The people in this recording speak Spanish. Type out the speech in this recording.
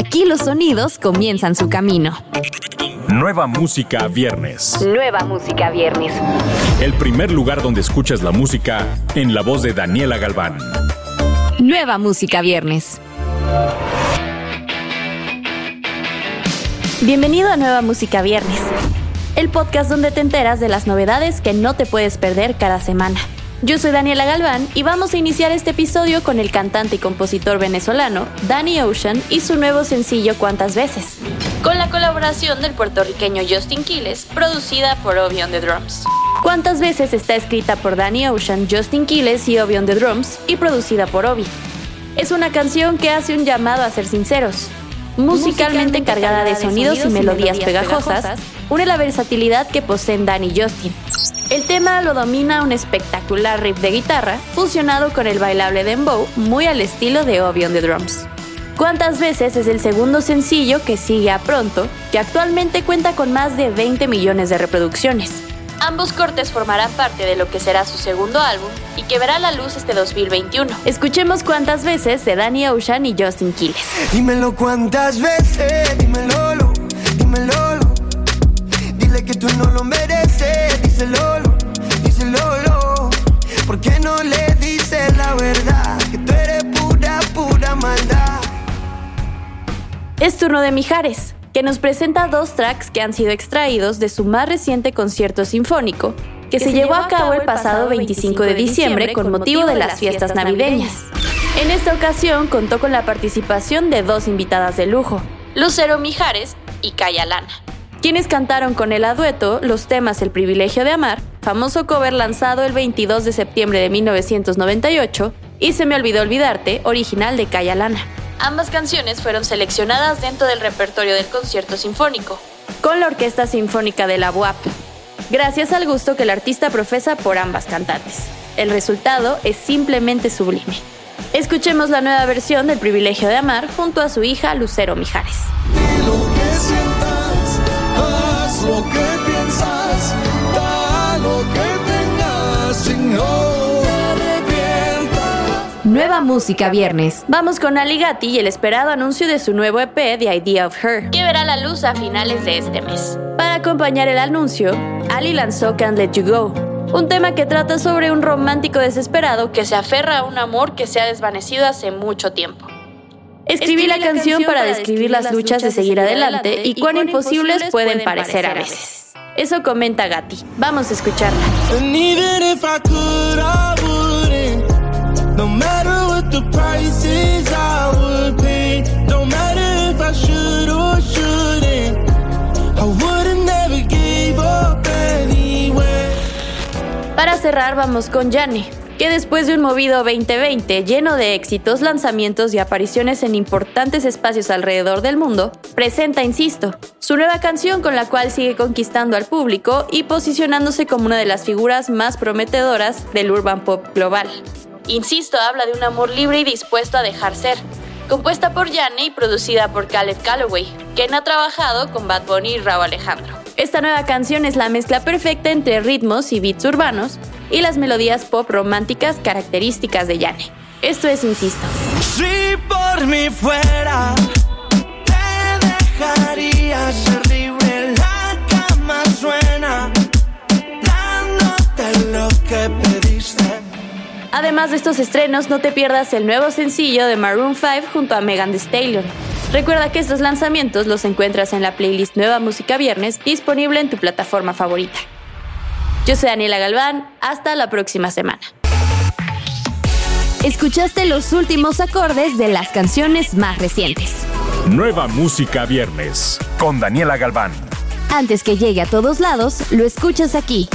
Aquí los sonidos comienzan su camino. Nueva música viernes. Nueva música viernes. El primer lugar donde escuchas la música en la voz de Daniela Galván. Nueva música viernes. Bienvenido a Nueva Música Viernes, el podcast donde te enteras de las novedades que no te puedes perder cada semana. Yo soy Daniela Galván y vamos a iniciar este episodio con el cantante y compositor venezolano Danny Ocean y su nuevo sencillo Cuántas veces, con la colaboración del puertorriqueño Justin Quiles, producida por Obi on the Drums. Cuántas veces está escrita por Danny Ocean, Justin Quiles y Obi on the Drums y producida por Obi. Es una canción que hace un llamado a ser sinceros, musicalmente cargada de sonidos y melodías pegajosas, une la versatilidad que poseen Dan y Justin. El tema lo domina un espectacular riff de guitarra, fusionado con el bailable dembow, muy al estilo de Obi on the Drums. ¿Cuántas veces es el segundo sencillo que sigue a pronto, que actualmente cuenta con más de 20 millones de reproducciones? Ambos cortes formarán parte de lo que será su segundo álbum y que verá la luz este 2021. Escuchemos cuántas veces de Danny Ocean y Justin Quiles. Dímelo cuántas veces, dímelo, dímelo. Dile que tú no lo mereces, díselo, Es turno de Mijares, que nos presenta dos tracks que han sido extraídos de su más reciente concierto sinfónico, que, se, llevó a cabo el pasado 25 de diciembre con motivo de las fiestas navideñas. En esta ocasión contó con la participación de dos invitadas de lujo, Lucero Mijares y Kaya Lana, quienes cantaron con él a dueto los temas El privilegio de amar, famoso cover lanzado el 22 de septiembre de 1998, y Se me olvidó olvidarte, original de Kaya Lana. Ambas canciones fueron seleccionadas dentro del repertorio del concierto sinfónico, con la Orquesta Sinfónica de la UAP, gracias al gusto que el artista profesa por ambas cantantes. El resultado es simplemente sublime. Escuchemos la nueva versión del Privilegio de Amar junto a su hija Lucero Mijares. Música viernes. Vamos con Ali Gatti y el esperado anuncio de su nuevo EP The Idea of Her, que verá la luz a finales de este mes. Para acompañar el anuncio, Ali lanzó Can't Let You Go, un tema que trata sobre un romántico desesperado que se aferra a un amor que se ha desvanecido hace mucho tiempo. Escribí la canción para describir las luchas de seguir adelante y cuán imposibles pueden parecer a veces. Eso comenta Gatti. Vamos a escucharla. Para cerrar vamos con Yane, que después de un movido 2020 lleno de éxitos, lanzamientos y apariciones en importantes espacios alrededor del mundo, presenta Insisto, su nueva canción con la cual sigue conquistando al público y posicionándose como una de las figuras más prometedoras del urban pop global. Insisto habla de un amor libre y dispuesto a dejar ser, compuesta por Yane y producida por Caleb Calloway, quien ha trabajado con Bad Bunny y Raúl Alejandro. Esta nueva canción es la mezcla perfecta entre ritmos y beats urbanos y las melodías pop románticas características de Yane. Esto es Insisto. Si por mí fuera, te dejaría ser libre. La cama suena, dándote lo que pediste. Además de estos estrenos, no te pierdas el nuevo sencillo de Maroon 5 junto a Megan Thee Stallion. Recuerda que estos lanzamientos los encuentras en la playlist Nueva Música Viernes disponible en tu plataforma favorita. Yo soy Daniela Galván, hasta la próxima semana. Escuchaste los últimos acordes de las canciones más recientes. Nueva música viernes con Daniela Galván. Antes que llegue a todos lados, lo escuchas aquí.